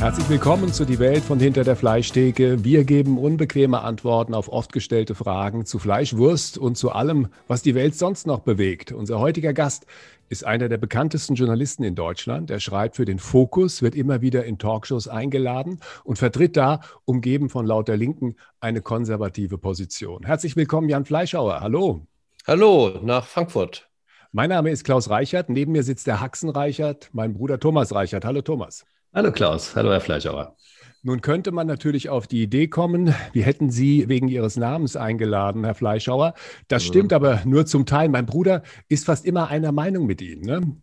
Herzlich willkommen zu Die Welt von hinter der Fleischtheke. Wir geben unbequeme Antworten auf oft gestellte Fragen zu Fleisch, Wurst und zu allem, was die Welt sonst noch bewegt. Unser heutiger Gast ist einer der bekanntesten Journalisten in Deutschland. Er schreibt für den Fokus, wird immer wieder in Talkshows eingeladen und vertritt da, umgeben von lauter Linken, eine konservative Position. Herzlich willkommen, Jan Fleischhauer. Hallo. Hallo nach Frankfurt. Mein Name ist Klaus Reichert. Neben mir sitzt der Haxen Reichert, mein Bruder Thomas Reichert. Hallo Thomas. Hallo Klaus. Hallo Herr Fleischhauer. Nun könnte man natürlich auf die Idee kommen, wir hätten Sie wegen Ihres Namens eingeladen, Herr Fleischhauer. Das stimmt aber nur zum Teil. Mein Bruder ist fast immer einer Meinung mit Ihnen. Ne?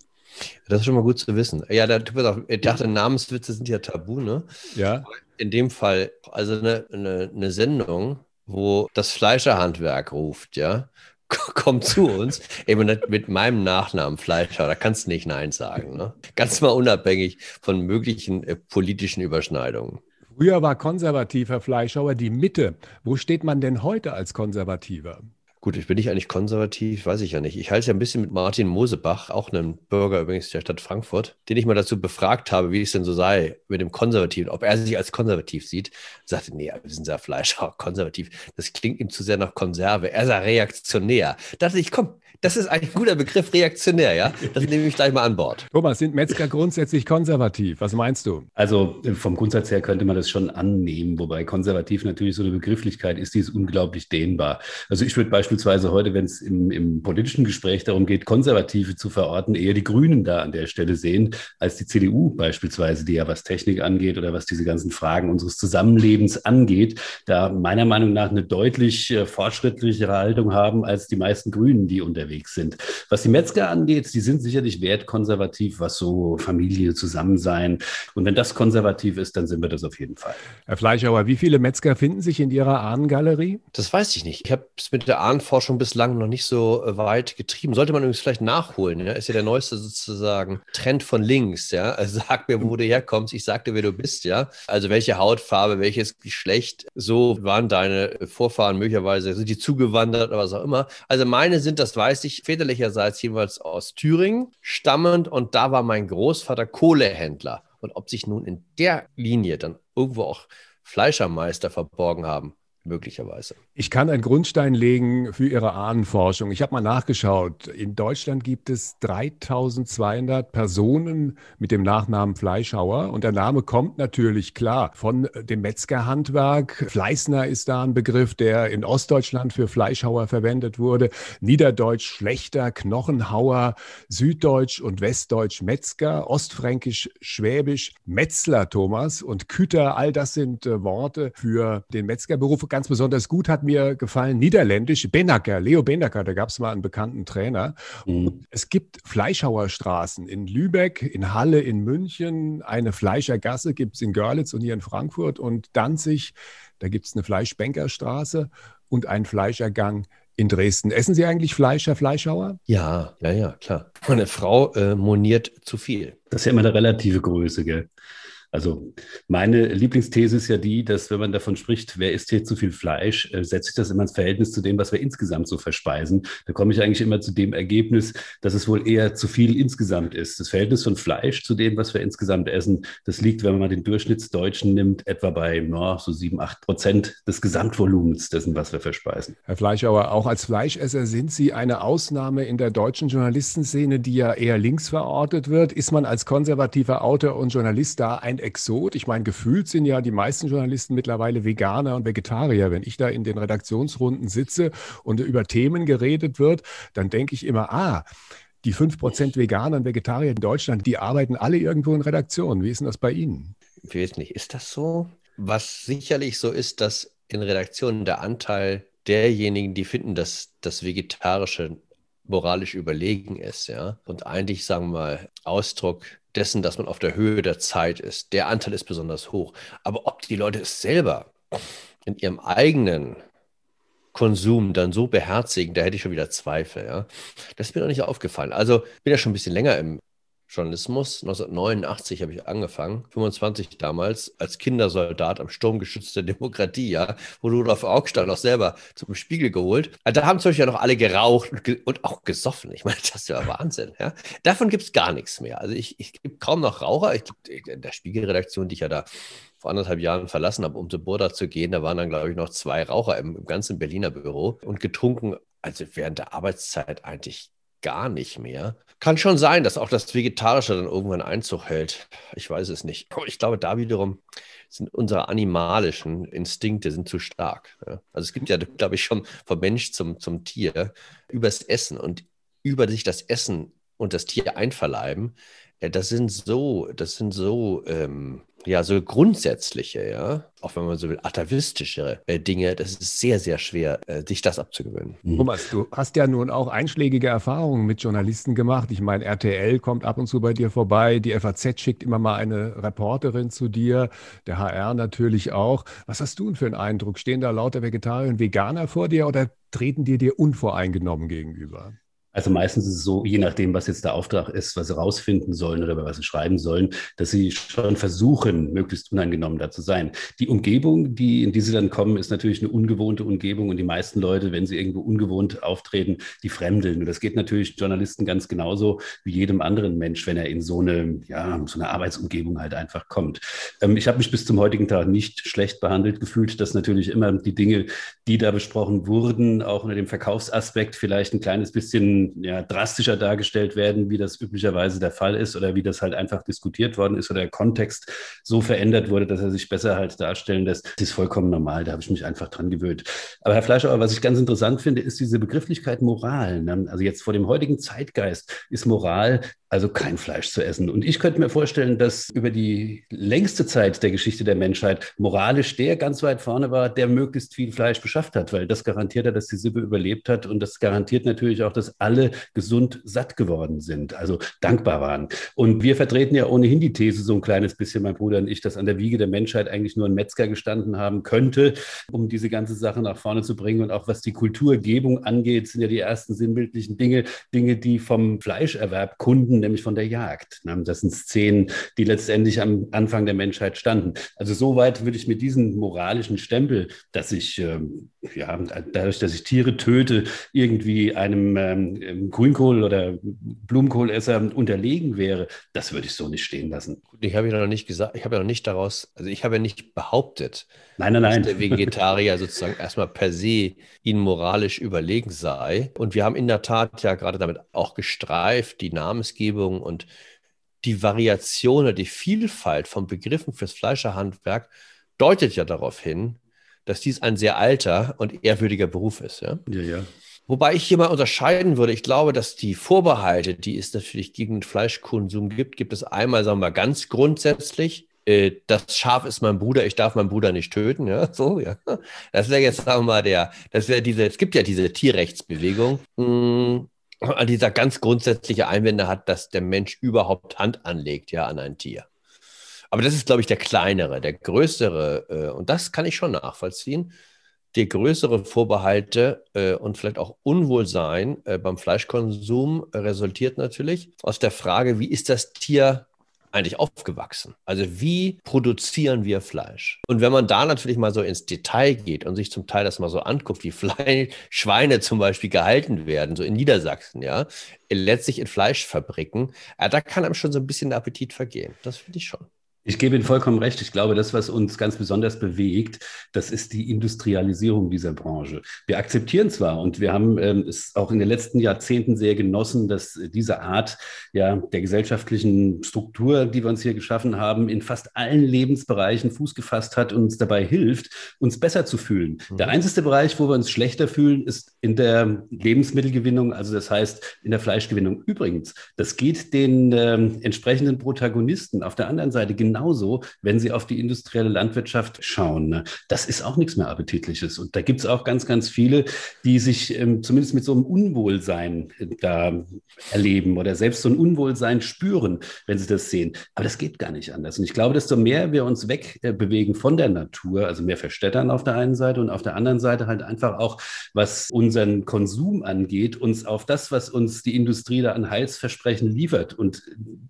Das ist schon mal gut zu wissen. Ja, da, ich dachte, Namenswitze sind ja tabu, ne? Ja. In dem Fall, also eine, eine, eine Sendung, wo das Fleischerhandwerk ruft, ja, kommt zu uns, eben mit meinem Nachnamen Fleischer, da kannst du nicht Nein sagen. Ne? Ganz mal unabhängig von möglichen äh, politischen Überschneidungen. Früher war konservativer Fleischhauer die Mitte. Wo steht man denn heute als Konservativer? Gut, ich bin nicht eigentlich konservativ, weiß ich ja nicht. Ich halte es ja ein bisschen mit Martin Mosebach, auch einem Bürger übrigens der Stadt Frankfurt, den ich mal dazu befragt habe, wie es denn so sei mit dem Konservativen, ob er sich als konservativ sieht. Er sagte, nee, wir sind ja Fleischer, konservativ. Das klingt ihm zu sehr nach Konserve. Er sei reaktionär. Da dachte ich, komm, das ist ein guter Begriff, reaktionär, ja? Das nehme ich gleich mal an Bord. Thomas, sind Metzger grundsätzlich konservativ? Was meinst du? Also äh, vom Grundsatz her könnte man das schon annehmen, wobei konservativ natürlich so eine Begrifflichkeit ist, die ist unglaublich dehnbar. Also ich würde beispielsweise heute, wenn es im, im politischen Gespräch darum geht, Konservative zu verorten, eher die Grünen da an der Stelle sehen, als die CDU beispielsweise, die ja was Technik angeht oder was diese ganzen Fragen unseres Zusammenlebens angeht, da meiner Meinung nach eine deutlich äh, fortschrittlichere Haltung haben als die meisten Grünen, die unter unterwegs sind. Was die Metzger angeht, die sind sicherlich wertkonservativ, was so Familie, Zusammensein. Und wenn das konservativ ist, dann sind wir das auf jeden Fall. Herr Fleischhauer, wie viele Metzger finden sich in Ihrer Ahnengalerie? Das weiß ich nicht. Ich habe es mit der Ahnenforschung bislang noch nicht so äh, weit getrieben. Sollte man übrigens vielleicht nachholen. Ja? Ist ja der neueste sozusagen Trend von links. Ja? Also sag mir, wo du herkommst. Ich sag dir, wer du bist. Ja? Also welche Hautfarbe, welches Geschlecht. So waren deine Vorfahren möglicherweise, sind die zugewandert oder was auch immer. Also meine sind, das weiß ich, väterlicherseits jeweils aus Thüringen stammend und da war mein Großvater Kohlehändler. Und ob sich nun in der Linie dann irgendwo auch Fleischermeister verborgen haben, möglicherweise. Ich kann einen Grundstein legen für Ihre Ahnenforschung. Ich habe mal nachgeschaut. In Deutschland gibt es 3200 Personen mit dem Nachnamen Fleischhauer. Und der Name kommt natürlich klar von dem Metzgerhandwerk. Fleißner ist da ein Begriff, der in Ostdeutschland für Fleischhauer verwendet wurde. Niederdeutsch Schlechter, Knochenhauer, Süddeutsch und Westdeutsch Metzger, Ostfränkisch Schwäbisch Metzler, Thomas und Küter. All das sind äh, Worte für den Metzgerberuf ganz besonders gut hat mir gefallen, niederländisch, Benacker, Leo Benacker, da gab es mal einen bekannten Trainer. Mhm. Es gibt Fleischhauerstraßen in Lübeck, in Halle, in München, eine Fleischergasse gibt es in Görlitz und hier in Frankfurt und Danzig, da gibt es eine Fleischbänkerstraße und einen Fleischergang in Dresden. Essen Sie eigentlich Fleisch, Herr Fleischhauer? Ja, ja, ja, klar. Meine Frau äh, moniert zu viel. Das ist ja immer eine relative Größe, gell? Also meine Lieblingsthese ist ja die, dass wenn man davon spricht, wer isst hier zu viel Fleisch, äh, setzt sich das immer ins Verhältnis zu dem, was wir insgesamt so verspeisen. Da komme ich eigentlich immer zu dem Ergebnis, dass es wohl eher zu viel insgesamt ist. Das Verhältnis von Fleisch zu dem, was wir insgesamt essen, das liegt, wenn man mal den Durchschnittsdeutschen nimmt, etwa bei no, so sieben, acht Prozent des Gesamtvolumens dessen, was wir verspeisen. Herr Fleischauer, auch als Fleischesser sind Sie eine Ausnahme in der deutschen Journalistenszene, die ja eher links verortet wird. Ist man als konservativer Autor und Journalist da ein Exot. Ich meine, gefühlt sind ja die meisten Journalisten mittlerweile Veganer und Vegetarier. Wenn ich da in den Redaktionsrunden sitze und über Themen geredet wird, dann denke ich immer, ah, die 5% Veganer und Vegetarier in Deutschland, die arbeiten alle irgendwo in Redaktionen. Wie ist denn das bei Ihnen? Ich weiß nicht, ist das so? Was sicherlich so ist, dass in Redaktionen der Anteil derjenigen, die finden, dass das Vegetarische moralisch überlegen ist, ja, und eigentlich, sagen wir mal, Ausdruck dessen, dass man auf der Höhe der Zeit ist. Der Anteil ist besonders hoch. Aber ob die Leute es selber in ihrem eigenen Konsum dann so beherzigen, da hätte ich schon wieder Zweifel. Ja? Das ist mir noch nicht aufgefallen. Also bin ja schon ein bisschen länger im Journalismus. 1989 habe ich angefangen, 25 damals, als Kindersoldat am Sturmgeschütz der Demokratie, ja, wo Rudolf Augstein auch selber zum Spiegel geholt. Also da haben zum Beispiel ja noch alle geraucht und, ge und auch gesoffen. Ich meine, das ist ja Wahnsinn. Ja. Davon gibt es gar nichts mehr. Also ich, ich gibt kaum noch Raucher. Ich, in der Spiegelredaktion, die ich ja da vor anderthalb Jahren verlassen habe, um zu Burda zu gehen, da waren dann, glaube ich, noch zwei Raucher im, im ganzen Berliner Büro und getrunken, also während der Arbeitszeit eigentlich gar nicht mehr. Kann schon sein, dass auch das Vegetarische dann irgendwann Einzug hält. Ich weiß es nicht. Ich glaube, da wiederum sind unsere animalischen Instinkte sind zu stark. Also es gibt ja, glaube ich, schon vom Mensch zum, zum Tier übers Essen und über sich das Essen und das Tier einverleiben. Das sind so, das sind so ähm, ja, so grundsätzliche, ja, auch wenn man so will, atavistischere äh, Dinge, das ist sehr, sehr schwer, äh, sich das abzugewöhnen. Mhm. Thomas, du hast ja nun auch einschlägige Erfahrungen mit Journalisten gemacht. Ich meine, RTL kommt ab und zu bei dir vorbei, die FAZ schickt immer mal eine Reporterin zu dir, der HR natürlich auch. Was hast du denn für einen Eindruck? Stehen da lauter Vegetarier und Veganer vor dir oder treten die dir unvoreingenommen gegenüber? Also meistens ist es so, je nachdem, was jetzt der Auftrag ist, was sie rausfinden sollen oder was sie schreiben sollen, dass sie schon versuchen, möglichst unangenommen da zu sein. Die Umgebung, die, in die sie dann kommen, ist natürlich eine ungewohnte Umgebung und die meisten Leute, wenn sie irgendwo ungewohnt auftreten, die fremdeln. Und das geht natürlich Journalisten ganz genauso wie jedem anderen Mensch, wenn er in so eine, ja, so eine Arbeitsumgebung halt einfach kommt. Ähm, ich habe mich bis zum heutigen Tag nicht schlecht behandelt gefühlt, dass natürlich immer die Dinge, die da besprochen wurden, auch unter dem Verkaufsaspekt vielleicht ein kleines bisschen ja, drastischer dargestellt werden, wie das üblicherweise der Fall ist oder wie das halt einfach diskutiert worden ist oder der Kontext so verändert wurde, dass er sich besser halt darstellen lässt. Das ist vollkommen normal, da habe ich mich einfach dran gewöhnt. Aber Herr Fleischer, was ich ganz interessant finde, ist diese Begrifflichkeit Moral. Ne? Also jetzt vor dem heutigen Zeitgeist ist Moral also kein Fleisch zu essen. Und ich könnte mir vorstellen, dass über die längste Zeit der Geschichte der Menschheit moralisch der ganz weit vorne war, der möglichst viel Fleisch beschafft hat, weil das garantiert hat, dass die Sippe überlebt hat und das garantiert natürlich auch, dass alle gesund satt geworden sind, also dankbar waren. Und wir vertreten ja ohnehin die These so ein kleines bisschen, mein Bruder und ich, dass an der Wiege der Menschheit eigentlich nur ein Metzger gestanden haben könnte, um diese ganze Sache nach vorne zu bringen. Und auch was die Kulturgebung angeht, sind ja die ersten sinnbildlichen Dinge, Dinge, die vom Fleischerwerb Kunden Gründen, nämlich von der Jagd. Das sind Szenen, die letztendlich am Anfang der Menschheit standen. Also soweit würde ich mit diesem moralischen Stempel, dass ich, ähm, ja, dadurch, dass ich Tiere töte, irgendwie einem ähm, Grünkohl- oder Blumenkohlesser unterlegen wäre, das würde ich so nicht stehen lassen. Ich habe ja noch nicht gesagt, ich habe ja noch nicht daraus, also ich habe ja nicht behauptet, nein, nein, nein. dass der Vegetarier sozusagen erstmal per se ihnen moralisch überlegen sei. Und wir haben in der Tat ja gerade damit auch gestreift, die Namensgebung und die Variation oder die Vielfalt von Begriffen fürs Fleischerhandwerk deutet ja darauf hin, dass dies ein sehr alter und ehrwürdiger Beruf ist. Ja, ja. ja. Wobei ich hier mal unterscheiden würde. Ich glaube, dass die Vorbehalte, die es natürlich gegen Fleischkonsum gibt, gibt es einmal, sagen wir mal, ganz grundsätzlich. Äh, das Schaf ist mein Bruder, ich darf meinen Bruder nicht töten. Ja, so, ja. Das wäre jetzt, sagen wir mal, der, das wäre diese, es gibt ja diese Tierrechtsbewegung. Hm, dieser ganz grundsätzliche Einwände hat, dass der Mensch überhaupt Hand anlegt, ja, an ein Tier. Aber das ist, glaube ich, der kleinere, der größere, äh, und das kann ich schon nachvollziehen die größere Vorbehalte äh, und vielleicht auch Unwohlsein äh, beim Fleischkonsum resultiert natürlich aus der Frage, wie ist das Tier eigentlich aufgewachsen? Also wie produzieren wir Fleisch? Und wenn man da natürlich mal so ins Detail geht und sich zum Teil das mal so anguckt, wie Fle Schweine zum Beispiel gehalten werden, so in Niedersachsen, ja, letztlich in Fleischfabriken, ja, da kann einem schon so ein bisschen der Appetit vergehen. Das finde ich schon. Ich gebe Ihnen vollkommen recht. Ich glaube, das, was uns ganz besonders bewegt, das ist die Industrialisierung dieser Branche. Wir akzeptieren zwar und wir haben ähm, es auch in den letzten Jahrzehnten sehr genossen, dass diese Art ja, der gesellschaftlichen Struktur, die wir uns hier geschaffen haben, in fast allen Lebensbereichen Fuß gefasst hat und uns dabei hilft, uns besser zu fühlen. Mhm. Der einzige Bereich, wo wir uns schlechter fühlen, ist in der Lebensmittelgewinnung, also das heißt in der Fleischgewinnung. Übrigens, das geht den ähm, entsprechenden Protagonisten auf der anderen Seite genau genauso, wenn Sie auf die industrielle Landwirtschaft schauen. Ne? Das ist auch nichts mehr Appetitliches. Und da gibt es auch ganz, ganz viele, die sich ähm, zumindest mit so einem Unwohlsein äh, da erleben oder selbst so ein Unwohlsein spüren, wenn sie das sehen. Aber das geht gar nicht anders. Und ich glaube, desto mehr wir uns wegbewegen äh, von der Natur, also mehr verstädtern auf der einen Seite und auf der anderen Seite halt einfach auch, was unseren Konsum angeht, uns auf das, was uns die Industrie da an Heilsversprechen liefert. Und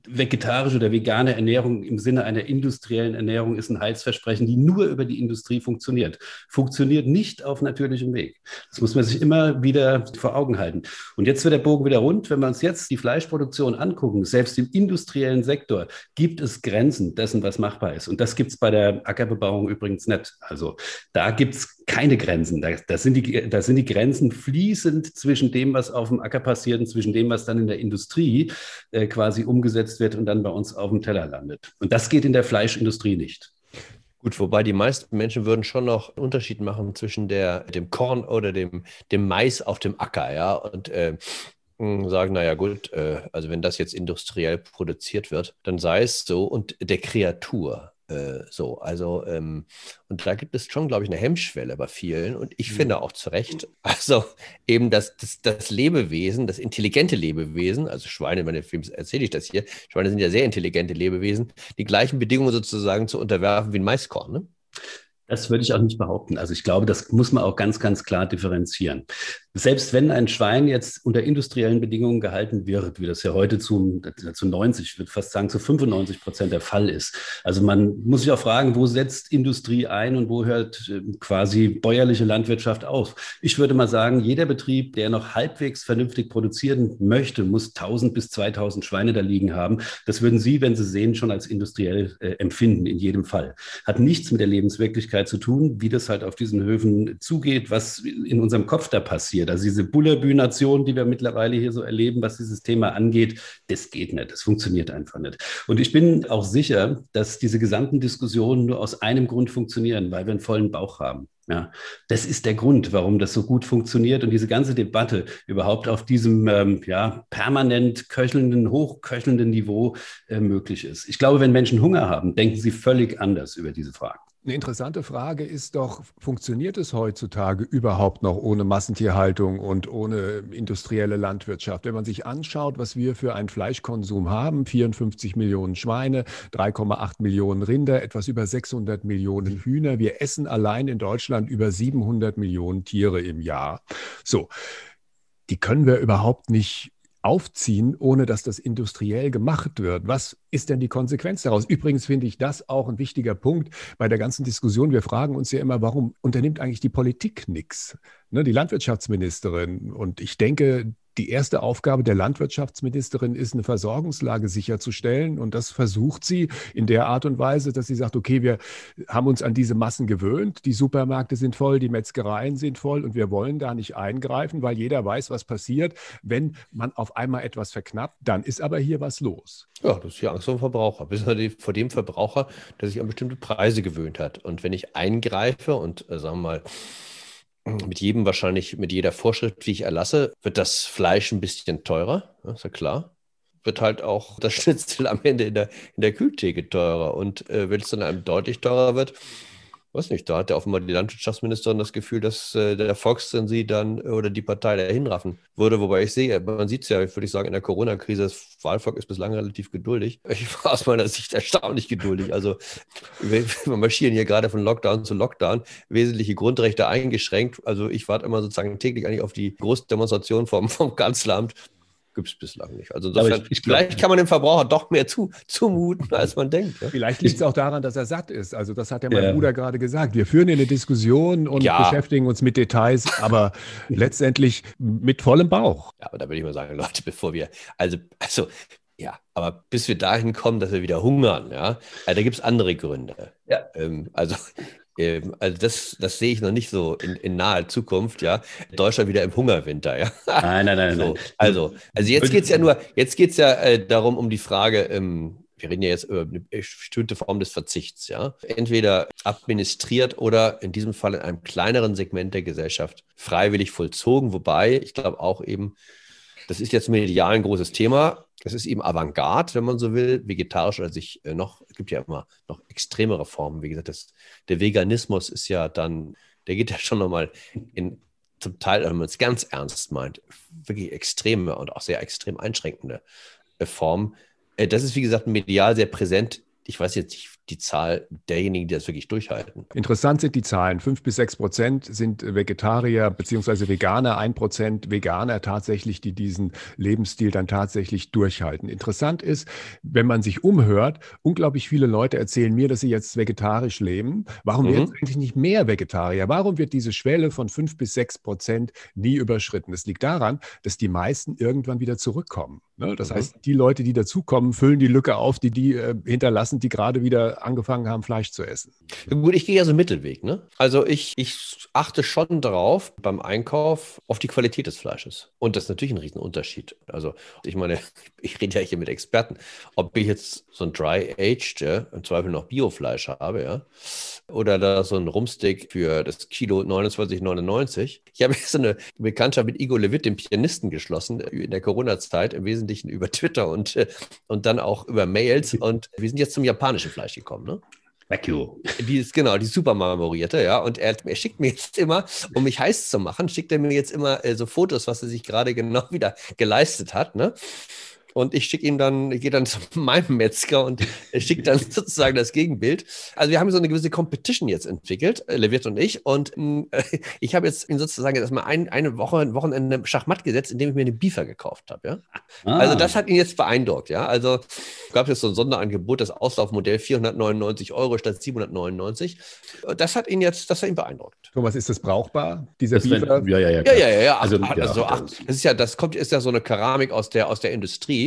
vegetarische oder vegane Ernährung im Sinne einer industriellen Ernährung ist ein Heilsversprechen, die nur über die Industrie funktioniert. Funktioniert nicht auf natürlichem Weg. Das muss man sich immer wieder vor Augen halten. Und jetzt wird der Bogen wieder rund. Wenn wir uns jetzt die Fleischproduktion angucken, selbst im industriellen Sektor gibt es Grenzen dessen, was machbar ist. Und das gibt es bei der Ackerbebauung übrigens nicht. Also da gibt es keine Grenzen. Da, da, sind die, da sind die Grenzen fließend zwischen dem, was auf dem Acker passiert und zwischen dem, was dann in der Industrie äh, quasi umgesetzt wird und dann bei uns auf dem Teller landet. Und das geht in der Fleischindustrie nicht. Gut, wobei die meisten Menschen würden schon noch einen Unterschied machen zwischen der, dem Korn oder dem, dem Mais auf dem Acker, ja. Und äh, sagen, naja gut, äh, also wenn das jetzt industriell produziert wird, dann sei es so und der Kreatur. Äh, so, also, ähm, und da gibt es schon, glaube ich, eine Hemmschwelle bei vielen und ich mhm. finde auch zu Recht, also eben das, das, das Lebewesen, das intelligente Lebewesen, also Schweine, meine Films erzähle ich das hier, Schweine sind ja sehr intelligente Lebewesen, die gleichen Bedingungen sozusagen zu unterwerfen wie ein Maiskorn, ne? Das würde ich auch nicht behaupten. Also ich glaube, das muss man auch ganz, ganz klar differenzieren. Selbst wenn ein Schwein jetzt unter industriellen Bedingungen gehalten wird, wie das ja heute zu, zu 90, ich würde fast sagen zu 95 Prozent der Fall ist. Also man muss sich auch fragen, wo setzt Industrie ein und wo hört äh, quasi bäuerliche Landwirtschaft auf? Ich würde mal sagen, jeder Betrieb, der noch halbwegs vernünftig produzieren möchte, muss 1000 bis 2000 Schweine da liegen haben. Das würden Sie, wenn Sie sehen, schon als industriell äh, empfinden, in jedem Fall. Hat nichts mit der Lebenswirklichkeit Wirklichkeit zu tun, wie das halt auf diesen Höfen zugeht, was in unserem Kopf da passiert. Also diese Bullerbü-Nation, die wir mittlerweile hier so erleben, was dieses Thema angeht, das geht nicht, das funktioniert einfach nicht. Und ich bin auch sicher, dass diese gesamten Diskussionen nur aus einem Grund funktionieren, weil wir einen vollen Bauch haben. Ja, das ist der Grund, warum das so gut funktioniert und diese ganze Debatte überhaupt auf diesem ähm, ja, permanent köchelnden, hochköchelnden Niveau äh, möglich ist. Ich glaube, wenn Menschen Hunger haben, denken sie völlig anders über diese Fragen. Eine interessante Frage ist doch, funktioniert es heutzutage überhaupt noch ohne Massentierhaltung und ohne industrielle Landwirtschaft? Wenn man sich anschaut, was wir für einen Fleischkonsum haben, 54 Millionen Schweine, 3,8 Millionen Rinder, etwas über 600 Millionen Hühner. Wir essen allein in Deutschland über 700 Millionen Tiere im Jahr. So, die können wir überhaupt nicht aufziehen, ohne dass das industriell gemacht wird. Was ist denn die Konsequenz daraus? Übrigens finde ich das auch ein wichtiger Punkt bei der ganzen Diskussion. Wir fragen uns ja immer, warum unternimmt eigentlich die Politik nichts? Ne, die Landwirtschaftsministerin. Und ich denke, die erste Aufgabe der Landwirtschaftsministerin ist, eine Versorgungslage sicherzustellen. Und das versucht sie in der Art und Weise, dass sie sagt, okay, wir haben uns an diese Massen gewöhnt. Die Supermärkte sind voll, die Metzgereien sind voll und wir wollen da nicht eingreifen, weil jeder weiß, was passiert. Wenn man auf einmal etwas verknappt, dann ist aber hier was los. Ja, das ist die Angst vor dem Verbraucher. Bis vor dem Verbraucher, der sich an bestimmte Preise gewöhnt hat. Und wenn ich eingreife und, äh, sagen wir mal, mit jedem wahrscheinlich, mit jeder Vorschrift, die ich erlasse, wird das Fleisch ein bisschen teurer, ist ja klar. Wird halt auch das Schnitzel am Ende in der, in der Kühltheke teurer. Und äh, wenn es dann einem deutlich teurer wird, weiß nicht, da hat ja offenbar die Landwirtschaftsministerin das Gefühl, dass äh, der Volkscent sie dann äh, oder die Partei dahin raffen würde. Wobei ich sehe, man sieht es ja, würde ich sagen, in der Corona-Krise, das Wahlvolk ist bislang relativ geduldig. Ich war aus meiner Sicht erstaunlich geduldig. Also wir, wir marschieren hier gerade von Lockdown zu Lockdown, wesentliche Grundrechte eingeschränkt. Also ich warte immer sozusagen täglich eigentlich auf die Großdemonstration vom, vom Kanzleramt gibt es bislang nicht. Also insofern, ich, ich glaub, vielleicht kann man dem Verbraucher doch mehr zu, zumuten, als man denkt. Ja? Vielleicht liegt es auch daran, dass er satt ist. Also das hat ja mein ja. Bruder gerade gesagt. Wir führen hier eine Diskussion und ja. beschäftigen uns mit Details, aber letztendlich mit vollem Bauch. Ja, aber da würde ich mal sagen, Leute, bevor wir, also, also ja, aber bis wir dahin kommen, dass wir wieder hungern, ja, also da gibt es andere Gründe. Ja. Ähm, also ähm, also das, das sehe ich noch nicht so in, in naher Zukunft, ja. Deutschland wieder im Hungerwinter, ja. Nein, nein, nein. So, also, also jetzt geht es ja nur, jetzt geht es ja äh, darum, um die Frage, ähm, wir reden ja jetzt über eine bestimmte Form des Verzichts, ja. Entweder administriert oder in diesem Fall in einem kleineren Segment der Gesellschaft freiwillig vollzogen, wobei ich glaube auch eben, das ist jetzt medial ein großes Thema. Das ist eben Avantgarde, wenn man so will, vegetarisch oder sich äh, noch, es gibt ja immer noch extremere Formen. Wie gesagt, das, der Veganismus ist ja dann, der geht ja schon nochmal in zum Teil, wenn man es ganz ernst meint, wirklich extreme und auch sehr extrem einschränkende äh, Formen. Äh, das ist, wie gesagt, medial sehr präsent. Ich weiß jetzt nicht, die Zahl derjenigen, die das wirklich durchhalten. Interessant sind die Zahlen. Fünf bis sechs Prozent sind Vegetarier bzw. Veganer, ein Prozent Veganer tatsächlich, die diesen Lebensstil dann tatsächlich durchhalten. Interessant ist, wenn man sich umhört, unglaublich viele Leute erzählen mir, dass sie jetzt vegetarisch leben. Warum mhm. werden eigentlich nicht mehr Vegetarier? Warum wird diese Schwelle von fünf bis sechs Prozent nie überschritten? Es liegt daran, dass die meisten irgendwann wieder zurückkommen. Ne? Das mhm. heißt, die Leute, die dazukommen, füllen die Lücke auf, die die äh, hinterlassen, die gerade wieder angefangen haben, Fleisch zu essen. Gut, ich gehe ja so einen Mittelweg. Ne? Also ich, ich achte schon darauf beim Einkauf auf die Qualität des Fleisches. Und das ist natürlich ein Riesenunterschied. Also ich meine, ich rede ja hier mit Experten. Ob ich jetzt so ein Dry-Aged, ja, im Zweifel noch Biofleisch habe, ja, oder da so ein Rumstick für das Kilo 29,99. Ich habe jetzt eine Bekanntschaft mit Igor Lewitt, dem Pianisten, geschlossen in der Corona-Zeit, im Wesentlichen über Twitter und, äh, und dann auch über Mails. Und wir sind jetzt zum japanischen Fleisch gekommen. Ne? Vacuum. Die ist genau, die super marmorierte, ja. Und er, er, schickt mir jetzt immer, um mich heiß zu machen, schickt er mir jetzt immer äh, so Fotos, was er sich gerade genau wieder geleistet hat, ne? Und ich schicke ihm dann, ich gehe dann zu meinem Metzger und schicke dann sozusagen das Gegenbild. Also wir haben so eine gewisse Competition jetzt entwickelt, äh, Levitt und ich. Und äh, ich habe jetzt sozusagen jetzt erstmal ein, eine Woche, ein Wochenende Schachmatt gesetzt, indem ich mir eine Beefer gekauft habe. Ja? Ah. Also das hat ihn jetzt beeindruckt. Ja? Also gab es so ein Sonderangebot, das Auslaufmodell 499 Euro statt 799. Das hat ihn jetzt, das hat ihn beeindruckt. Thomas, ist das brauchbar, dieser das Beaver? ja, ja, ja, ja, ja, ja. Also, ach, also, ach, das ist ja, das kommt, ist ja so eine Keramik aus der, aus der Industrie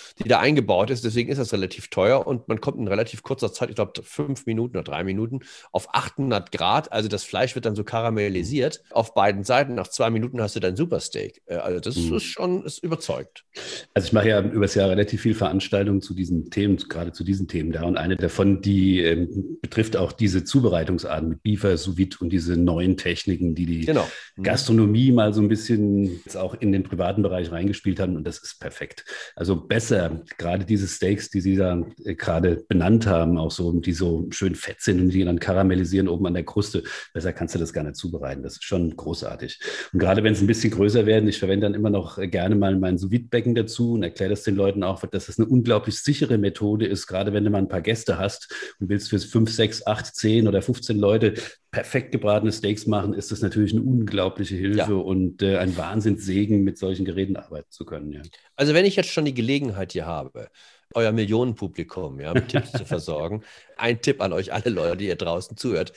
die da eingebaut ist. Deswegen ist das relativ teuer und man kommt in relativ kurzer Zeit, ich glaube fünf Minuten oder drei Minuten, auf 800 Grad. Also das Fleisch wird dann so karamellisiert auf beiden Seiten. Nach zwei Minuten hast du dein Supersteak. Äh, also das mhm. ist schon ist überzeugt. Also ich mache ja übers Jahr relativ viel Veranstaltungen zu diesen Themen, gerade zu diesen Themen da. Und eine davon, die ähm, betrifft auch diese Zubereitungsarten mit Beaver, sous und diese neuen Techniken, die die genau. mhm. Gastronomie mal so ein bisschen jetzt auch in den privaten Bereich reingespielt haben. Und das ist perfekt. Also besser, gerade diese Steaks, die Sie da äh, gerade benannt haben, auch so, die so schön fett sind und die dann karamellisieren oben an der Kruste, besser kannst du das gar nicht zubereiten. Das ist schon großartig. Und gerade wenn es ein bisschen größer werden, ich verwende dann immer noch gerne mal mein sous becken dazu und erkläre das den Leuten auch, dass das eine unglaublich sichere Methode ist, gerade wenn du mal ein paar Gäste hast und willst für 5, 6, 8, 10 oder 15 Leute perfekt gebratene Steaks machen, ist das natürlich eine unglaubliche Hilfe ja. und äh, ein Wahnsinnssegen, mit solchen Geräten arbeiten zu können. Ja. Also wenn ich jetzt schon die Gelegenheit hier habe, euer Millionenpublikum ja, mit Tipps zu versorgen, ein Tipp an euch alle Leute, die ihr draußen zuhört.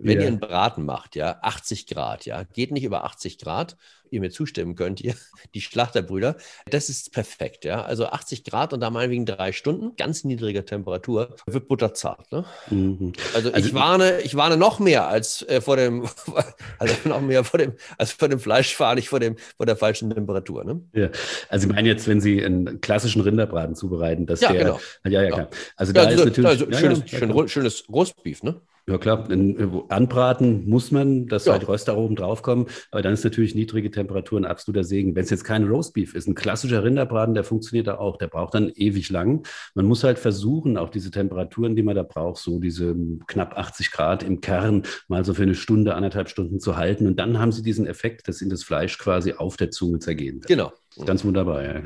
Wenn yeah. ihr einen Braten macht, ja, 80 Grad, ja, geht nicht über 80 Grad ihr mir zustimmen könnt, ihr, die Schlachterbrüder, das ist perfekt. Ja? Also 80 Grad und da meinetwegen drei Stunden, ganz niedriger Temperatur, wird butterzart. Ne? Mhm. Also, also, ich warne, ich warne noch mehr als äh, vor dem, also noch mehr vor dem, als vor dem Fleisch warne ich vor, dem, vor der falschen Temperatur. Ne? Ja. Also ich meine jetzt, wenn Sie einen klassischen Rinderbraten zubereiten, dass ja, der, genau. ja, ja, klar. Also ja, da also, ist natürlich, also schönes, ja, schön, schönes Roastbeef, ne? Ja klar, anbraten muss man, dass ja. halt Röstaromen draufkommen, aber dann ist natürlich niedrige Temperatur ein absoluter Segen. Wenn es jetzt kein Roastbeef ist, ein klassischer Rinderbraten, der funktioniert da auch, der braucht dann ewig lang. Man muss halt versuchen, auch diese Temperaturen, die man da braucht, so diese knapp 80 Grad im Kern, mal so für eine Stunde, anderthalb Stunden zu halten und dann haben sie diesen Effekt, dass ihnen das Fleisch quasi auf der Zunge zergehen wird. Genau. Ganz wunderbar. Ja.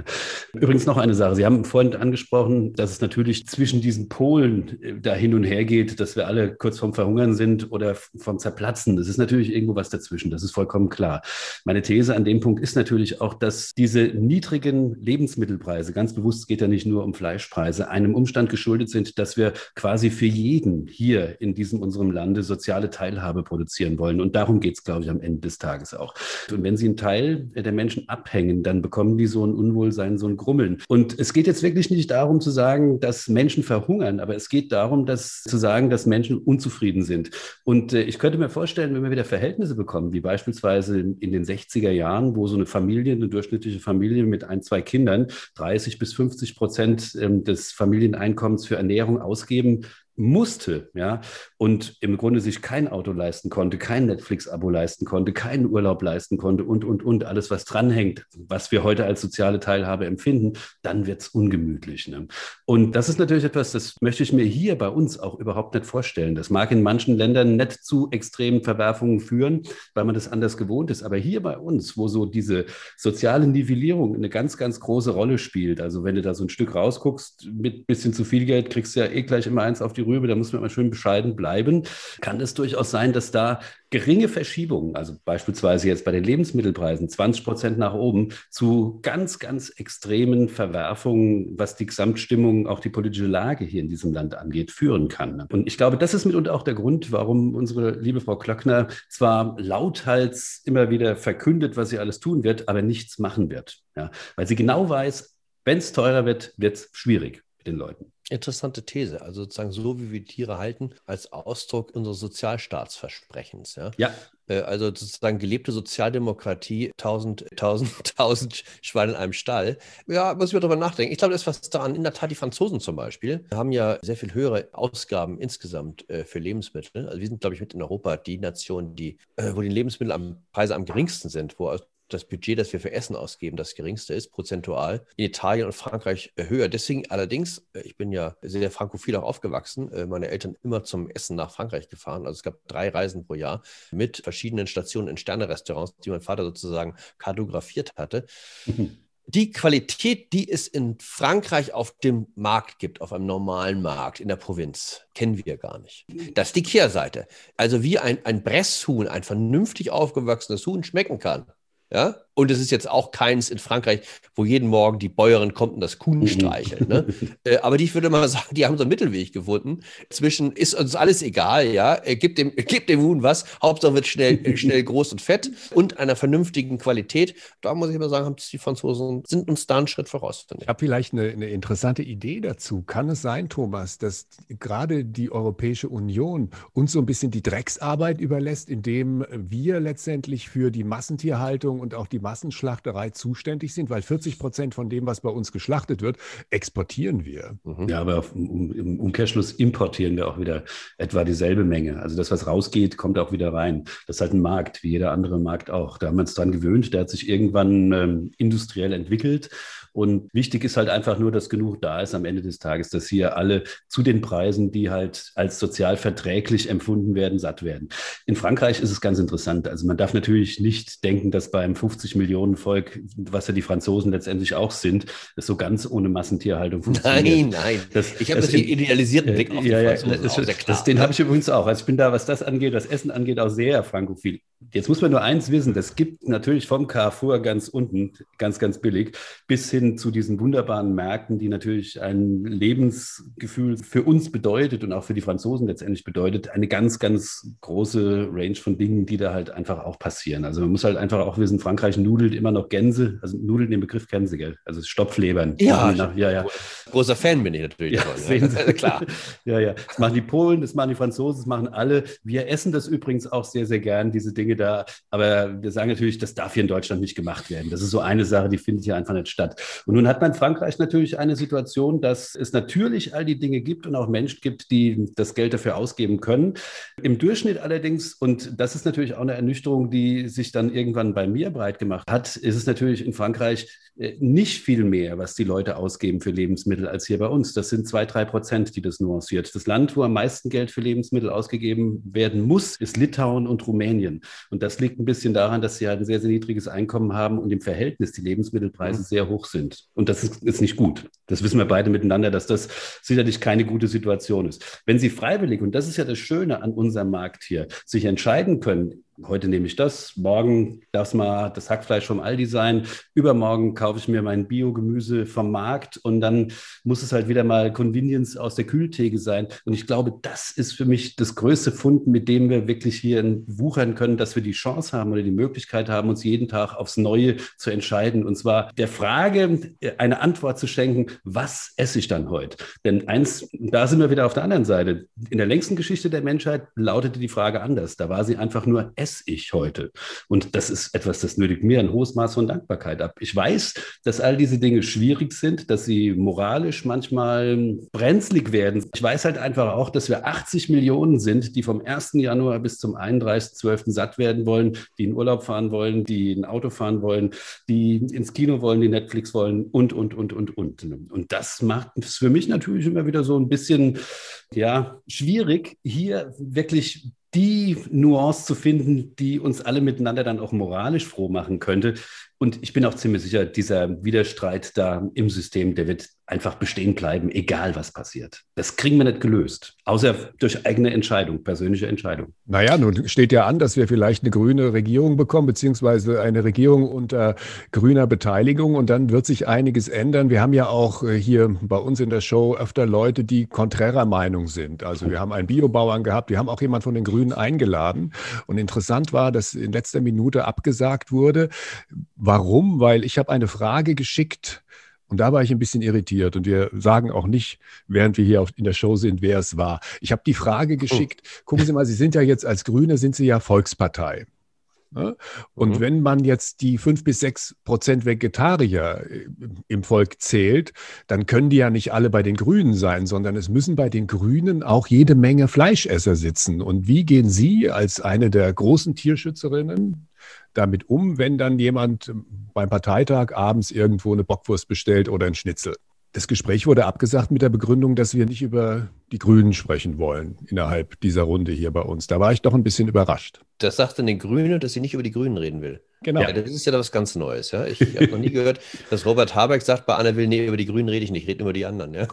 Übrigens noch eine Sache. Sie haben vorhin angesprochen, dass es natürlich zwischen diesen Polen äh, da hin und her geht, dass wir alle kurz vorm Verhungern sind oder vom Zerplatzen. Das ist natürlich irgendwo was dazwischen. Das ist vollkommen klar. Meine These an dem Punkt ist natürlich auch, dass diese niedrigen Lebensmittelpreise, ganz bewusst geht ja nicht nur um Fleischpreise, einem Umstand geschuldet sind, dass wir quasi für jeden hier in diesem unserem Lande soziale Teilhabe produzieren wollen. Und darum geht es, glaube ich, am Ende des Tages auch. Und wenn Sie einen Teil der Menschen abhängen, dann bekommen bekommen die so ein Unwohlsein, so ein Grummeln. Und es geht jetzt wirklich nicht darum zu sagen, dass Menschen verhungern, aber es geht darum, dass, zu sagen, dass Menschen unzufrieden sind. Und äh, ich könnte mir vorstellen, wenn wir wieder Verhältnisse bekommen, wie beispielsweise in den 60er Jahren, wo so eine Familie, eine durchschnittliche Familie mit ein, zwei Kindern 30 bis 50 Prozent ähm, des Familieneinkommens für Ernährung ausgeben, musste, ja, und im Grunde sich kein Auto leisten konnte, kein Netflix-Abo leisten konnte, keinen Urlaub leisten konnte und, und, und, alles, was dranhängt, was wir heute als soziale Teilhabe empfinden, dann wird es ungemütlich. Ne? Und das ist natürlich etwas, das möchte ich mir hier bei uns auch überhaupt nicht vorstellen. Das mag in manchen Ländern nicht zu extremen Verwerfungen führen, weil man das anders gewohnt ist. Aber hier bei uns, wo so diese soziale Nivellierung eine ganz, ganz große Rolle spielt, also wenn du da so ein Stück rausguckst, mit bisschen zu viel Geld kriegst du ja eh gleich immer eins auf die die Rübe, da muss man mal schön bescheiden bleiben, kann es durchaus sein, dass da geringe Verschiebungen, also beispielsweise jetzt bei den Lebensmittelpreisen 20 Prozent nach oben, zu ganz, ganz extremen Verwerfungen, was die Gesamtstimmung, auch die politische Lage hier in diesem Land angeht, führen kann. Und ich glaube, das ist mitunter auch der Grund, warum unsere liebe Frau Klöckner zwar lauthals immer wieder verkündet, was sie alles tun wird, aber nichts machen wird. Ja, weil sie genau weiß, wenn es teurer wird, wird es schwierig mit den Leuten. Interessante These. Also sozusagen so, wie wir Tiere halten, als Ausdruck unseres Sozialstaatsversprechens. Ja. ja. Äh, also sozusagen gelebte Sozialdemokratie, tausend, tausend, tausend Schweine in einem Stall. Ja, muss ich mal drüber nachdenken. Ich glaube, das ist was daran. In der Tat, die Franzosen zum Beispiel haben ja sehr viel höhere Ausgaben insgesamt äh, für Lebensmittel. Also wir sind, glaube ich, mit in Europa die Nation, die, äh, wo die Lebensmittelpreise am geringsten sind, wo das Budget, das wir für Essen ausgeben, das geringste ist, prozentual. In Italien und Frankreich äh, höher. Deswegen allerdings, äh, ich bin ja sehr frankophil auch aufgewachsen, äh, meine Eltern immer zum Essen nach Frankreich gefahren. Also es gab drei Reisen pro Jahr mit verschiedenen Stationen in Sterne-Restaurants, die mein Vater sozusagen kartografiert hatte. Mhm. Die Qualität, die es in Frankreich auf dem Markt gibt, auf einem normalen Markt in der Provinz, kennen wir gar nicht. Das ist die Kehrseite. Also wie ein, ein Bresshuhn, ein vernünftig aufgewachsenes Huhn schmecken kann, ja? Und es ist jetzt auch keins in Frankreich, wo jeden Morgen die Bäuerin kommt und das Kuhn mhm. streichelt. Ne? äh, aber ich würde mal sagen, die haben so einen Mittelweg gefunden. Zwischen ist uns alles egal, ja. Äh, gibt dem, gibt dem Huhn was, Hauptsache wird schnell, äh, schnell groß und fett und einer vernünftigen Qualität. Da muss ich mal sagen, haben die Franzosen, sind uns da einen Schritt voraus. Ich, ich habe vielleicht eine, eine interessante Idee dazu. Kann es sein, Thomas, dass gerade die Europäische Union uns so ein bisschen die Drecksarbeit überlässt, indem wir letztendlich für die Massentierhaltung und auch die Massenschlachterei zuständig sind, weil 40 Prozent von dem, was bei uns geschlachtet wird, exportieren wir. Mhm. Ja, aber im Umkehrschluss importieren wir auch wieder etwa dieselbe Menge. Also das, was rausgeht, kommt auch wieder rein. Das ist halt ein Markt, wie jeder andere Markt auch. Da haben wir uns dran gewöhnt, der hat sich irgendwann ähm, industriell entwickelt und wichtig ist halt einfach nur, dass genug da ist am Ende des Tages, dass hier alle zu den Preisen, die halt als sozial verträglich empfunden werden, satt werden. In Frankreich ist es ganz interessant. Also man darf natürlich nicht denken, dass beim 50 Millionen Volk, was ja die Franzosen letztendlich auch sind, es so ganz ohne Massentierhaltung funktioniert. Nein, nein. Das, ich habe das, das idealisierten Blick auf die ja, Franzosen. Ja, das, das, den habe ich übrigens auch. Also ich bin da, was das angeht, das Essen angeht, auch sehr frankophil. Jetzt muss man nur eins wissen, das gibt natürlich vom Carrefour ganz unten, ganz, ganz billig, bis hin hin zu diesen wunderbaren Märkten, die natürlich ein Lebensgefühl für uns bedeutet und auch für die Franzosen letztendlich bedeutet, eine ganz, ganz große Range von Dingen, die da halt einfach auch passieren. Also man muss halt einfach auch wissen, Frankreich nudelt immer noch Gänse, also nudelt den Begriff kennen Sie, gell? Also Stopflebern. Ja, nach, ja, ja. Großer Fan bin ich natürlich. Ja, davon, ja. klar. ja, ja. Das machen die Polen, das machen die Franzosen, das machen alle. Wir essen das übrigens auch sehr, sehr gern, diese Dinge da. Aber wir sagen natürlich, das darf hier in Deutschland nicht gemacht werden. Das ist so eine Sache, die findet hier einfach nicht statt. Und nun hat man in Frankreich natürlich eine Situation, dass es natürlich all die Dinge gibt und auch Menschen gibt, die das Geld dafür ausgeben können. Im Durchschnitt allerdings, und das ist natürlich auch eine Ernüchterung, die sich dann irgendwann bei mir breit gemacht hat, ist es natürlich in Frankreich äh, nicht viel mehr, was die Leute ausgeben für Lebensmittel als hier bei uns. Das sind zwei, drei Prozent, die das nuanciert. Das Land, wo am meisten Geld für Lebensmittel ausgegeben werden muss, ist Litauen und Rumänien. Und das liegt ein bisschen daran, dass sie halt ein sehr, sehr niedriges Einkommen haben und im Verhältnis die Lebensmittelpreise mhm. sehr hoch sind. Und das ist, ist nicht gut. Das wissen wir beide miteinander, dass das sicherlich keine gute Situation ist. Wenn Sie freiwillig, und das ist ja das Schöne an unserem Markt hier, sich entscheiden können, heute nehme ich das, morgen darf es mal das Hackfleisch vom Aldi sein, übermorgen kaufe ich mir mein Biogemüse vom Markt und dann muss es halt wieder mal Convenience aus der Kühltheke sein. Und ich glaube, das ist für mich das größte Fund, mit dem wir wirklich hier wuchern können, dass wir die Chance haben oder die Möglichkeit haben, uns jeden Tag aufs Neue zu entscheiden. Und zwar der Frage, eine Antwort zu schenken, was esse ich dann heute? Denn eins, da sind wir wieder auf der anderen Seite. In der längsten Geschichte der Menschheit lautete die Frage anders. Da war sie einfach nur, esse ich heute? Und das ist etwas, das nötigt mir ein hohes Maß von Dankbarkeit ab. Ich weiß, dass all diese Dinge schwierig sind, dass sie moralisch manchmal brenzlig werden. Ich weiß halt einfach auch, dass wir 80 Millionen sind, die vom 1. Januar bis zum 31.12. satt werden wollen, die in Urlaub fahren wollen, die ein Auto fahren wollen, die ins Kino wollen, die Netflix wollen und, und, und, und, und. Und das macht es für mich natürlich immer wieder so ein bisschen, ja, schwierig, hier wirklich die Nuance zu finden, die uns alle miteinander dann auch moralisch froh machen könnte. Und ich bin auch ziemlich sicher, dieser Widerstreit da im System, der wird einfach bestehen bleiben, egal was passiert. Das kriegen wir nicht gelöst, außer durch eigene Entscheidung, persönliche Entscheidung. Naja, nun steht ja an, dass wir vielleicht eine grüne Regierung bekommen, beziehungsweise eine Regierung unter grüner Beteiligung und dann wird sich einiges ändern. Wir haben ja auch äh, hier bei uns in der Show öfter Leute, die konträrer Meinung sind. Also wir haben einen Biobauern gehabt, wir haben auch jemanden von den Grünen eingeladen und interessant war, dass in letzter Minute abgesagt wurde. Warum? Weil ich habe eine Frage geschickt und da war ich ein bisschen irritiert. Und wir sagen auch nicht, während wir hier in der Show sind, wer es war. Ich habe die Frage geschickt, oh. gucken Sie mal, Sie sind ja jetzt als Grüne, sind Sie ja Volkspartei. Ne? Und mhm. wenn man jetzt die fünf bis sechs Prozent Vegetarier äh, im Volk zählt, dann können die ja nicht alle bei den Grünen sein, sondern es müssen bei den Grünen auch jede Menge Fleischesser sitzen. Und wie gehen Sie als eine der großen Tierschützerinnen damit um, wenn dann jemand beim Parteitag abends irgendwo eine Bockwurst bestellt oder ein Schnitzel? Das Gespräch wurde abgesagt mit der Begründung, dass wir nicht über die Grünen sprechen wollen innerhalb dieser Runde hier bei uns. Da war ich doch ein bisschen überrascht. Das sagt dann den Grünen, dass sie nicht über die Grünen reden will. Genau. Ja, das ist ja was ganz Neues. Ja? Ich, ich habe noch nie gehört, dass Robert Habeck sagt, bei Anna will, nee, über die Grünen rede ich nicht, rede über die anderen. Ja?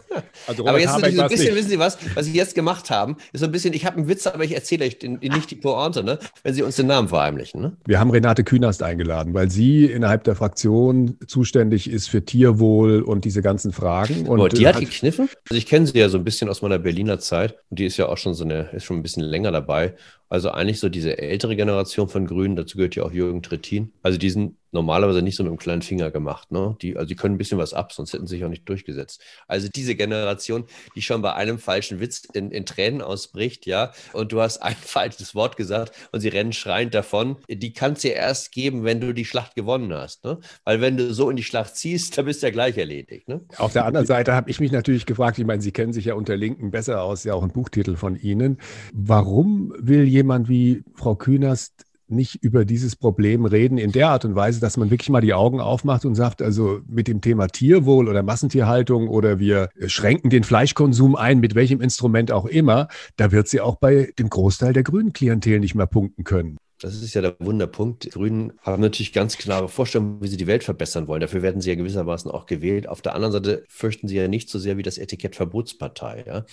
Also aber jetzt Habeck so ein bisschen, wissen Sie was, was Sie jetzt gemacht haben, ist so ein bisschen, ich habe einen Witz, aber ich erzähle euch nicht die Pointe, ne? wenn Sie uns den Namen verheimlichen. Ne? Wir haben Renate Künast eingeladen, weil sie innerhalb der Fraktion zuständig ist für Tierwohl und diese ganzen Fragen. Und oh, die hat, hat gekniffen? Also ich kenne sie ja so ein bisschen aus meiner Berliner Zeit und die ist ja auch schon so eine, ist schon ein bisschen länger dabei. Also eigentlich so diese ältere Generation von Grünen, dazu gehört ja auch Jürgen Trittin. Also die sind normalerweise nicht so mit dem kleinen Finger gemacht. Ne? Die, also die können ein bisschen was ab, sonst hätten sie sich auch nicht durchgesetzt. Also diese Generation, die schon bei einem falschen Witz in, in Tränen ausbricht, ja, und du hast ein falsches Wort gesagt und sie rennen schreiend davon, die kann es dir erst geben, wenn du die Schlacht gewonnen hast. Ne? Weil wenn du so in die Schlacht ziehst, dann bist du ja gleich erledigt. Ne? Auf der anderen Seite habe ich mich natürlich gefragt, ich meine, Sie kennen sich ja unter Linken besser aus, ja auch ein Buchtitel von Ihnen. Warum will jemand jemand wie Frau Künast nicht über dieses Problem reden in der Art und Weise, dass man wirklich mal die Augen aufmacht und sagt, also mit dem Thema Tierwohl oder Massentierhaltung oder wir schränken den Fleischkonsum ein, mit welchem Instrument auch immer, da wird sie auch bei dem Großteil der grünen Klientel nicht mehr punkten können. Das ist ja der Wunderpunkt. Die Grünen haben natürlich ganz klare Vorstellungen, wie sie die Welt verbessern wollen. Dafür werden sie ja gewissermaßen auch gewählt. Auf der anderen Seite fürchten sie ja nicht so sehr wie das Etikett Verbotspartei. Ja?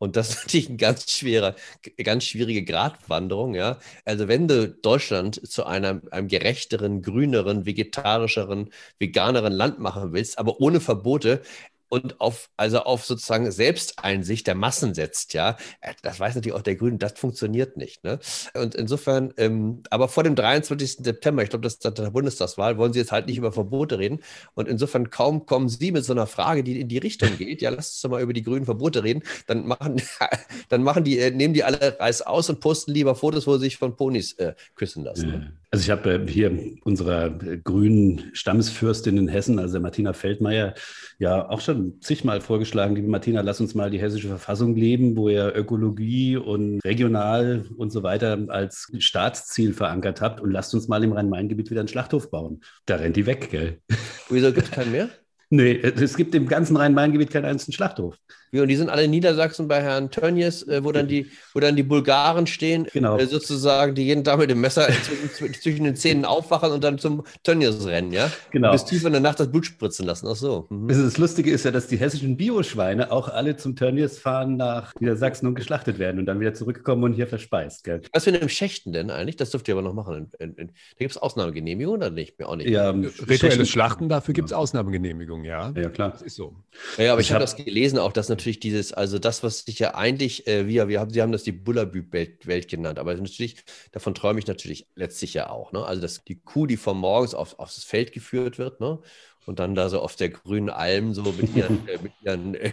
Und das ist natürlich eine ganz ganz schwierige Gratwanderung, ja. Also wenn du Deutschland zu einem, einem gerechteren, grüneren, vegetarischeren, veganeren Land machen willst, aber ohne Verbote, und auf, also auf sozusagen Selbsteinsicht der Massen setzt, ja. Äh, das weiß natürlich auch der Grünen, das funktioniert nicht. Ne? Und insofern, ähm, aber vor dem 23. September, ich glaube, das ist der Bundestagswahl, wollen Sie jetzt halt nicht über Verbote reden. Und insofern kaum kommen Sie mit so einer Frage, die in die Richtung geht, ja, lass uns doch mal über die grünen Verbote reden, dann machen, dann machen die, äh, nehmen die alle Reis aus und posten lieber Fotos, wo sie sich von Ponys äh, küssen lassen. Ne? Also ich habe äh, hier unserer grünen Stammesfürstin in Hessen, also der Martina Feldmeier, ja auch schon zigmal vorgeschlagen, liebe Martina, lass uns mal die hessische Verfassung leben, wo ihr Ökologie und regional und so weiter als Staatsziel verankert habt und lasst uns mal im Rhein-Main-Gebiet wieder einen Schlachthof bauen. Da rennt die weg, gell? Wieso gibt es keinen mehr? Nee, es gibt im ganzen Rhein-Main-Gebiet keinen einzigen Schlachthof. Und die sind alle in Niedersachsen bei Herrn Tönnies, äh, wo, dann die, wo dann die Bulgaren stehen, genau. äh, sozusagen, die jeden Tag mit dem Messer zwischen, zwischen, den Zähnen aufwachen und dann zum Tönnies rennen, ja? Genau. bis tief in der Nacht das Blut spritzen lassen. Ach so. Mhm. Das Lustige ist ja, dass die hessischen Bioschweine auch alle zum Tönnies fahren nach Niedersachsen und geschlachtet werden und dann wieder zurückkommen und hier verspeist. Gell? Was für eine Schächten denn eigentlich? Das dürft ihr aber noch machen. da gibt es Ausnahmegenehmigungen oder nicht? Mir auch nicht. Ja, Rituelles Schlachten, dafür gibt es Ausnahmegenehmigungen, ja. Ja, klar. Das ist so. Ja, aber ich, ich habe hab das gelesen auch, dass natürlich dieses, also das, was sich ja eigentlich, äh, wir, wir haben, Sie haben das die Bullabü-Welt genannt, aber natürlich, davon träume ich natürlich letztlich ja auch. Ne? Also dass die Kuh, die von morgens auf, aufs Feld geführt wird, ne? Und dann da so auf der grünen Alm so mit ihren, äh, mit ihren äh,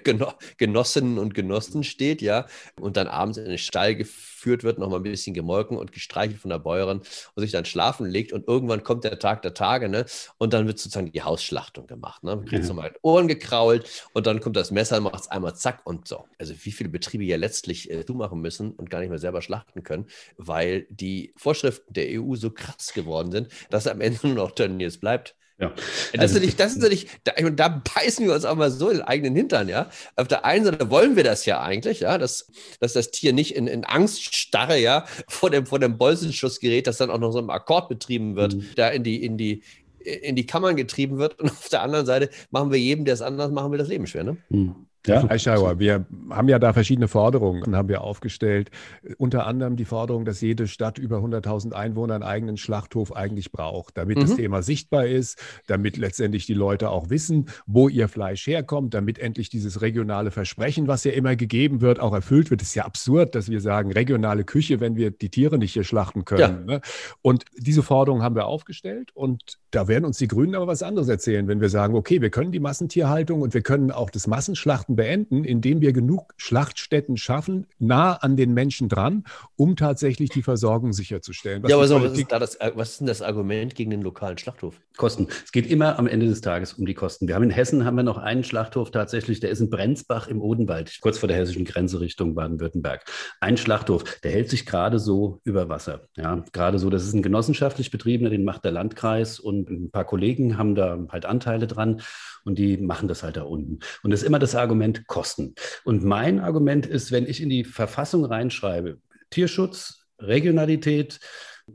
Genossinnen und Genossen steht, ja, und dann abends in den Stall geführt wird, nochmal ein bisschen gemolken und gestreichelt von der Bäuerin und sich dann schlafen legt und irgendwann kommt der Tag der Tage, ne, und dann wird sozusagen die Hausschlachtung gemacht, ne, man kriegt ja. nochmal in Ohren gekrault und dann kommt das Messer, macht es einmal zack und so. Also wie viele Betriebe ja letztlich äh, zumachen müssen und gar nicht mehr selber schlachten können, weil die Vorschriften der EU so krass geworden sind, dass am Ende nur noch Tönnies bleibt. Ja. Das, also, ist nicht, das ist nicht, da, da, beißen wir uns auch mal so in den eigenen Hintern, ja. Auf der einen Seite wollen wir das ja eigentlich, ja, dass, dass das Tier nicht in, in Angststarre, ja, vor dem, vor dem Bolzenschuss gerät, das dann auch noch so im Akkord betrieben wird, mhm. da in die, in die, in die Kammern getrieben wird und auf der anderen Seite machen wir jedem, der es anders machen will, das Leben schwer. Ne? Hm. Ja, Fleischhauer, wir haben ja da verschiedene Forderungen, haben wir aufgestellt. Unter anderem die Forderung, dass jede Stadt über 100.000 Einwohner einen eigenen Schlachthof eigentlich braucht, damit mhm. das Thema sichtbar ist, damit letztendlich die Leute auch wissen, wo ihr Fleisch herkommt, damit endlich dieses regionale Versprechen, was ja immer gegeben wird, auch erfüllt wird. Es ist ja absurd, dass wir sagen, regionale Küche, wenn wir die Tiere nicht hier schlachten können. Ja. Ne? Und diese Forderung haben wir aufgestellt und da werden uns die Grünen aber was anderes erzählen, wenn wir sagen, okay, wir können die Massentierhaltung und wir können auch das Massenschlachten beenden, indem wir genug Schlachtstätten schaffen, nah an den Menschen dran, um tatsächlich die Versorgung sicherzustellen. Was ja, aber so, was, ist das, was, ist denn das Argument gegen den lokalen Schlachthof? Kosten. Es geht immer am Ende des Tages um die Kosten. Wir haben in Hessen haben wir noch einen Schlachthof tatsächlich, der ist in Brenzbach im Odenwald, kurz vor der hessischen Grenze Richtung Baden-Württemberg. Ein Schlachthof, der hält sich gerade so über Wasser. Ja, gerade so, das ist ein genossenschaftlich betriebener, den macht der Landkreis und und ein paar Kollegen haben da halt Anteile dran und die machen das halt da unten. Und das ist immer das Argument Kosten. Und mein Argument ist, wenn ich in die Verfassung reinschreibe, Tierschutz, Regionalität,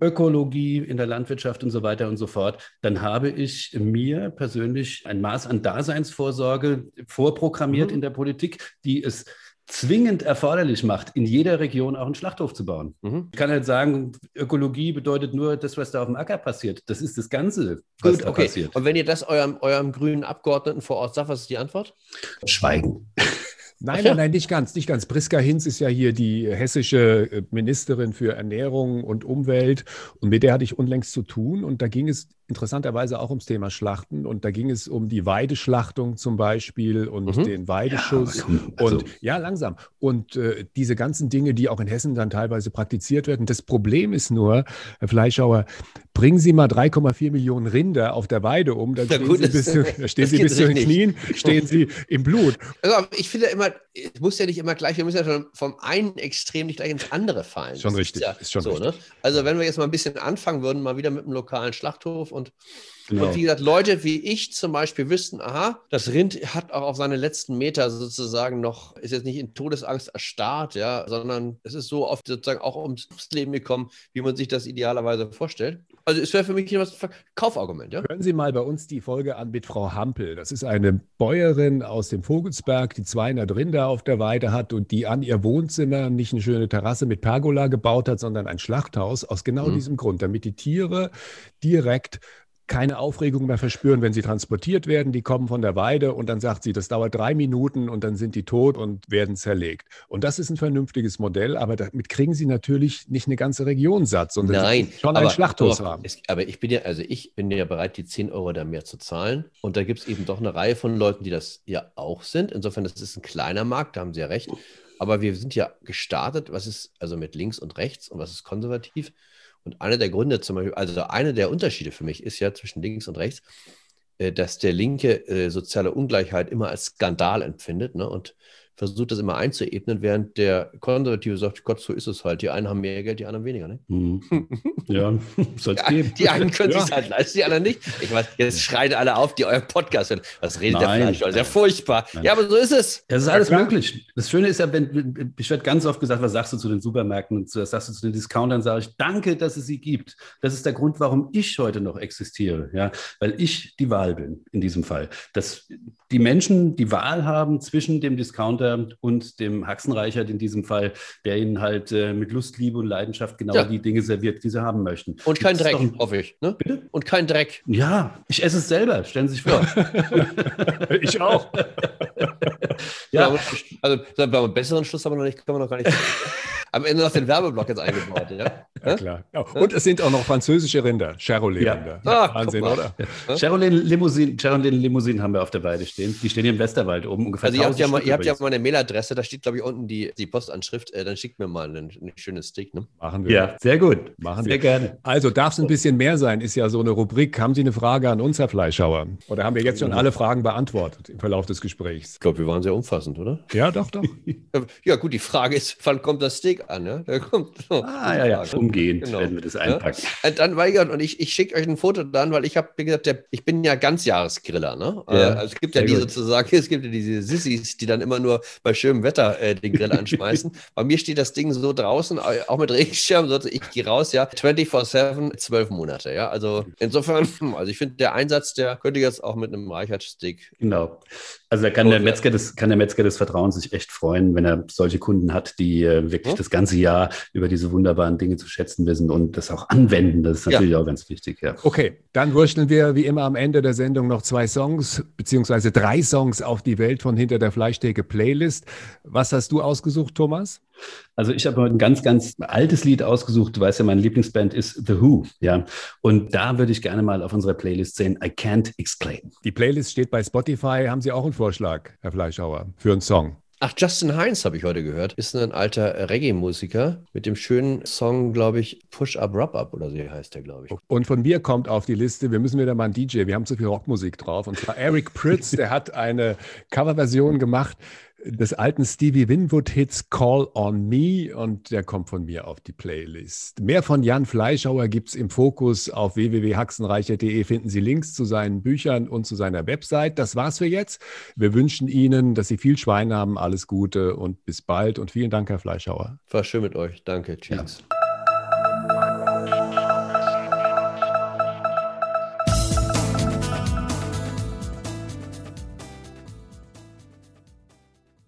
Ökologie in der Landwirtschaft und so weiter und so fort, dann habe ich mir persönlich ein Maß an Daseinsvorsorge vorprogrammiert mhm. in der Politik, die es zwingend erforderlich macht, in jeder Region auch einen Schlachthof zu bauen. Mhm. Ich kann halt sagen, Ökologie bedeutet nur das, was da auf dem Acker passiert. Das ist das Ganze, was Gut, da okay. passiert. Und wenn ihr das eurem, eurem grünen Abgeordneten vor Ort sagt, was ist die Antwort? Schweigen. Nein, nein, nein, nicht ganz, nicht ganz. Priska Hinz ist ja hier die hessische äh, Ministerin für Ernährung und Umwelt und mit der hatte ich unlängst zu tun und da ging es interessanterweise auch ums Thema Schlachten und da ging es um die Weideschlachtung zum Beispiel und mhm. den Weideschuss ja, also. und ja langsam und äh, diese ganzen Dinge, die auch in Hessen dann teilweise praktiziert werden. Das Problem ist nur, Herr Fleischhauer, bringen Sie mal 3,4 Millionen Rinder auf der Weide um, dann stehen gut, Sie bis, zu, da stehen Sie bis zu den Knien, stehen Sie im Blut. Also, ich finde immer, es muss ja nicht immer gleich, wir müssen ja schon vom einen Extrem nicht gleich ins andere fallen. Schon das richtig, ist, ja ist schon so, ne? richtig. Ne? Also wenn wir jetzt mal ein bisschen anfangen würden, mal wieder mit einem lokalen Schlachthof und und, genau. und wie gesagt, Leute wie ich zum Beispiel wüssten, aha, das Rind hat auch auf seine letzten Meter sozusagen noch, ist jetzt nicht in Todesangst erstarrt, ja, sondern es ist so oft sozusagen auch ums Leben gekommen, wie man sich das idealerweise vorstellt. Also es wäre für mich ein Kaufargument, ja. Hören Sie mal bei uns die Folge an mit Frau Hampel. Das ist eine Bäuerin aus dem Vogelsberg, die 200 Rinder auf der Weide hat und die an ihr Wohnzimmer nicht eine schöne Terrasse mit Pergola gebaut hat, sondern ein Schlachthaus aus genau mhm. diesem Grund, damit die Tiere direkt keine Aufregung mehr verspüren, wenn sie transportiert werden. Die kommen von der Weide und dann sagt sie, das dauert drei Minuten und dann sind die tot und werden zerlegt. Und das ist ein vernünftiges Modell, aber damit kriegen sie natürlich nicht eine ganze Region satt, sondern Nein, schon aber, ein Schlachthaus aber, haben. Es, aber ich bin ja, also ich bin ja bereit, die 10 Euro da mehr zu zahlen. Und da gibt es eben doch eine Reihe von Leuten, die das ja auch sind. Insofern, das ist ein kleiner Markt, da haben Sie ja recht. Aber wir sind ja gestartet, was ist also mit links und rechts und was ist konservativ? Und einer der Gründe zum Beispiel, also einer der Unterschiede für mich ist ja zwischen links und rechts, äh, dass der Linke äh, soziale Ungleichheit immer als Skandal empfindet ne? und versucht das immer einzuebnen, während der Konservative sagt, Gott, so ist es halt. Die einen haben mehr Geld, die anderen weniger. Ne? Mhm. Ja, soll es geben. Die einen können ja. sich halt leisten, die anderen nicht. Ich weiß, jetzt schreien alle auf, die euren Podcast hören. Was redet Nein. der Fleisch? Das ist ja furchtbar. Nein. Ja, aber so ist es. Das ist alles ja, möglich. Das Schöne ist ja, wenn, ich werde ganz oft gesagt, was sagst du zu den Supermärkten und was sagst du zu den Discountern, sage ich, danke, dass es sie gibt. Das ist der Grund, warum ich heute noch existiere. Ja? Weil ich die Wahl bin in diesem Fall. Dass die Menschen die Wahl haben zwischen dem Discounter und dem Haxenreichert in diesem Fall, der ihnen halt äh, mit Lust, Liebe und Leidenschaft genau ja. die Dinge serviert, die sie haben möchten. Und kein Dreck, doch, hoffe ich. Ne? Bitte? Und kein Dreck. Ja, ich esse es selber, stellen Sie sich vor. ich auch. ja. Also, beim besseren Schluss haben wir noch nicht, kann man noch gar nicht. am Ende noch den Werbeblock jetzt eingebaut. Ja, ja klar. Ja. Und es sind auch noch französische Rinder, Charolais-Rinder. Ja. Ah, Wahnsinn, oder? Charolais-Limousinen Charolais haben wir auf der Weide stehen. Die stehen hier im Westerwald oben. Ungefähr also ihr habt, ja mal, ihr habt ja mal eine Mailadresse, da steht, glaube ich, unten die, die Postanschrift. Äh, dann schickt mir mal ein, ein schönes Stick. Ne? Machen wir. Ja, sehr gut. Machen sehr wir. gerne. Also darf es ein bisschen mehr sein, ist ja so eine Rubrik. Haben Sie eine Frage an uns, Herr Fleischhauer? Oder haben wir jetzt schon alle Fragen beantwortet im Verlauf des Gesprächs? Ich glaube, wir waren sehr umfassend, oder? Ja, doch, doch. ja, gut, die Frage ist, wann kommt das Steak? An. Ja? Da kommt so ah, ja, ja. Umgehend genau. werden wir das einpacken. Ja? Dann weigern und ich, ich schicke euch ein Foto dann, weil ich habe, wie gesagt, der, ich bin ja Ganzjahresgriller. Ne? Ja, also es gibt ja die gut. sozusagen, es gibt ja diese Sissis, die dann immer nur bei schönem Wetter äh, den Grill anschmeißen. bei mir steht das Ding so draußen, auch mit Regenschirm, so, ich gehe raus, ja, 24-7, zwölf Monate. Ja, also insofern, also ich finde, der Einsatz, der könnte jetzt auch mit einem Reichert-Stick. Genau. Also da kann der, Metzger des, kann der Metzger des Vertrauens sich echt freuen, wenn er solche Kunden hat, die äh, wirklich ja. das ganze Jahr über diese wunderbaren Dinge zu schätzen wissen und das auch anwenden. Das ist natürlich ja. auch ganz wichtig. Ja. Okay, dann wurschteln wir wie immer am Ende der Sendung noch zwei Songs, beziehungsweise drei Songs auf die Welt von Hinter der Fleischtheke Playlist. Was hast du ausgesucht, Thomas? Also ich habe heute ein ganz, ganz altes Lied ausgesucht. Du weißt ja, meine Lieblingsband ist The Who, ja. Und da würde ich gerne mal auf unserer Playlist sehen, I Can't Explain. Die Playlist steht bei Spotify. Haben Sie auch einen Vorschlag, Herr Fleischhauer, für einen Song? Ach, Justin Heinz habe ich heute gehört. Ist ein alter Reggae-Musiker mit dem schönen Song, glaube ich, Push Up, Rub Up oder so heißt der, glaube ich. Und von mir kommt auf die Liste, wir müssen wieder mal einen DJ, wir haben zu viel Rockmusik drauf. Und zwar Eric Pritz, der hat eine Coverversion gemacht des alten Stevie Winwood-Hits Call on Me und der kommt von mir auf die Playlist. Mehr von Jan Fleischhauer gibt es im Fokus auf www.haxenreicher.de finden Sie Links zu seinen Büchern und zu seiner Website. Das war's für jetzt. Wir wünschen Ihnen, dass Sie viel Schwein haben, alles Gute und bis bald und vielen Dank, Herr Fleischhauer. War schön mit euch. Danke. Tschüss. Ja.